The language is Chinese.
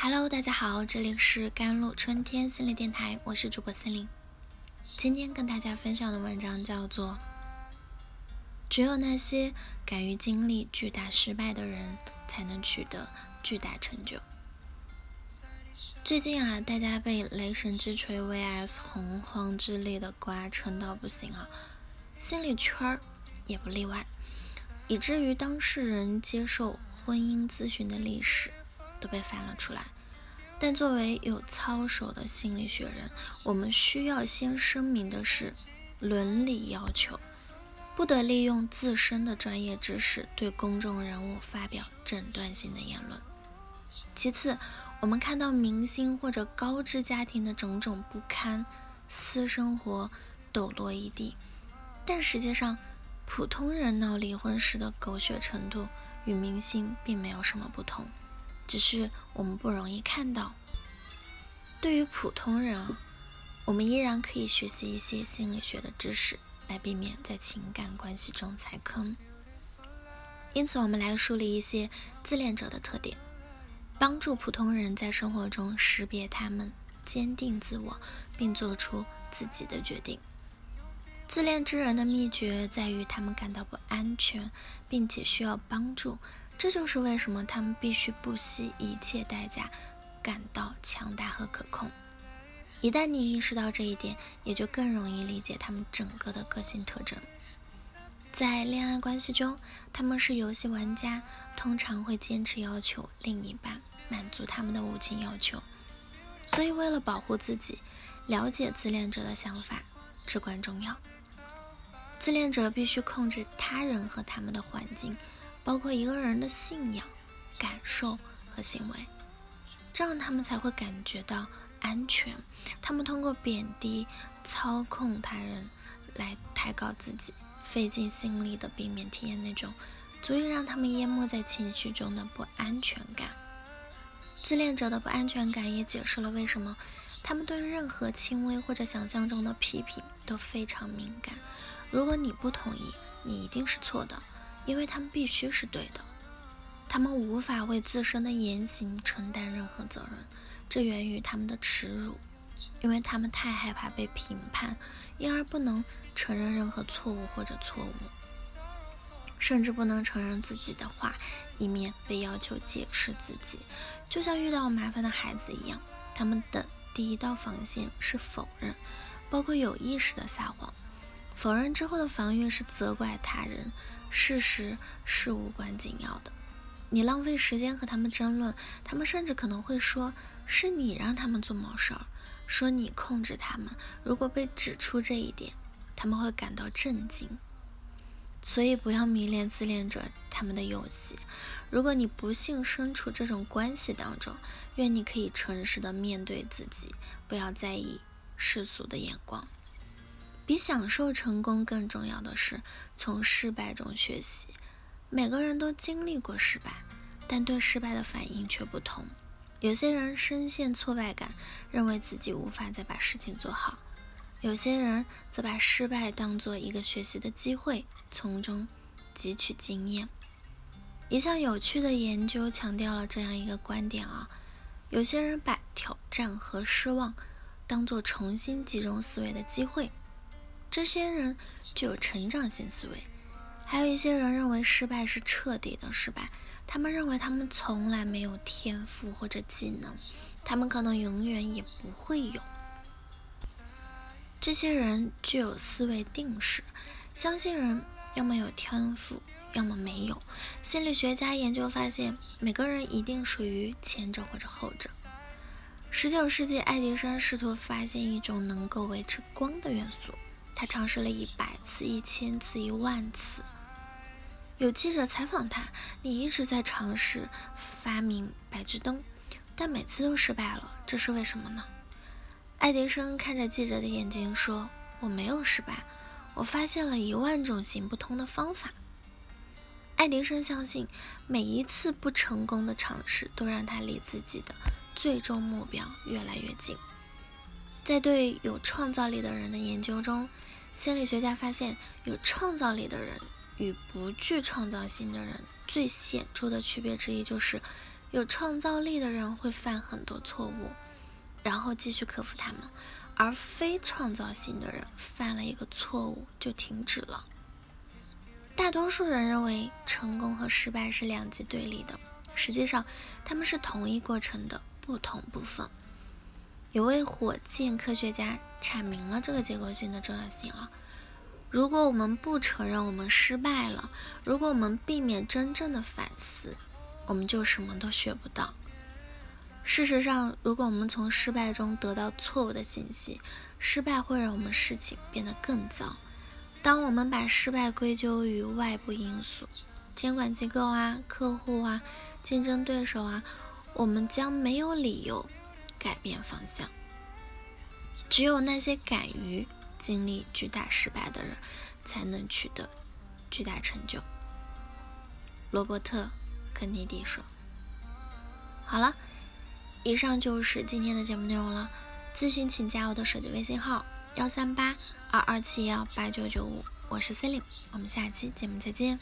Hello，大家好，这里是甘露春天心理电台，我是主播森林。今天跟大家分享的文章叫做《只有那些敢于经历巨大失败的人，才能取得巨大成就》。最近啊，大家被雷神之锤 vs 洪荒之力的瓜撑到不行啊，心理圈儿也不例外，以至于当事人接受婚姻咨询的历史。都被翻了出来，但作为有操守的心理学人，我们需要先声明的是，伦理要求不得利用自身的专业知识对公众人物发表诊断性的言论。其次，我们看到明星或者高知家庭的种种不堪，私生活抖落一地，但实际上，普通人闹离婚时的狗血程度与明星并没有什么不同。只是我们不容易看到。对于普通人，我们依然可以学习一些心理学的知识，来避免在情感关系中踩坑。因此，我们来梳理一些自恋者的特点，帮助普通人在生活中识别他们，坚定自我，并做出自己的决定。自恋之人的秘诀在于他们感到不安全，并且需要帮助。这就是为什么他们必须不惜一切代价感到强大和可控。一旦你意识到这一点，也就更容易理解他们整个的个性特征。在恋爱关系中，他们是游戏玩家，通常会坚持要求另一半满足他们的无情要求。所以，为了保护自己，了解自恋者的想法至关重要。自恋者必须控制他人和他们的环境。包括一个人的信仰、感受和行为，这样他们才会感觉到安全。他们通过贬低、操控他人来抬高自己，费尽心力的避免体验那种足以让他们淹没在情绪中的不安全感。自恋者的不安全感也解释了为什么他们对任何轻微或者想象中的批评都非常敏感。如果你不同意，你一定是错的。因为他们必须是对的，他们无法为自身的言行承担任何责任，这源于他们的耻辱，因为他们太害怕被评判，因而不能承认任何错误或者错误，甚至不能承认自己的话，以免被要求解释自己。就像遇到麻烦的孩子一样，他们的第一道防线是否认，包括有意识的撒谎。否认之后的防御是责怪他人。事实是无关紧要的，你浪费时间和他们争论，他们甚至可能会说是你让他们做某事儿，说你控制他们。如果被指出这一点，他们会感到震惊。所以不要迷恋自恋者他们的游戏。如果你不幸身处这种关系当中，愿你可以诚实的面对自己，不要在意世俗的眼光。比享受成功更重要的是从失败中学习。每个人都经历过失败，但对失败的反应却不同。有些人深陷挫败感，认为自己无法再把事情做好；有些人则把失败当做一个学习的机会，从中汲取经验。一项有趣的研究强调了这样一个观点啊：有些人把挑战和失望当做重新集中思维的机会。这些人具有成长性思维，还有一些人认为失败是彻底的失败。他们认为他们从来没有天赋或者技能，他们可能永远也不会有。这些人具有思维定式，相信人要么有天赋，要么没有。心理学家研究发现，每个人一定属于前者或者后者。十九世纪，爱迪生试图发现一种能够维持光的元素。他尝试了一百次、一千次、一万次。有记者采访他：“你一直在尝试发明白炽灯，但每次都失败了，这是为什么呢？”爱迪生看着记者的眼睛说：“我没有失败，我发现了一万种行不通的方法。”爱迪生相信，每一次不成功的尝试都让他离自己的最终目标越来越近。在对有创造力的人的研究中，心理学家发现，有创造力的人与不具创造性的人最显著的区别之一就是，有创造力的人会犯很多错误，然后继续克服他们，而非创造性的人犯了一个错误就停止了。大多数人认为成功和失败是两极对立的，实际上他们是同一过程的不同部分。有位火箭科学家阐明了这个结构性的重要性啊。如果我们不承认我们失败了，如果我们避免真正的反思，我们就什么都学不到。事实上，如果我们从失败中得到错误的信息，失败会让我们事情变得更糟。当我们把失败归咎于外部因素，监管机构啊、客户啊、竞争对手啊，我们将没有理由改变方向。只有那些敢于经历巨大失败的人，才能取得巨大成就。罗伯特。肯尼迪说：“好了，以上就是今天的节目内容了。咨询请加我的手机微信号：幺三八二二七幺八九九五，我是 c e l i n e 我们下期节目再见。”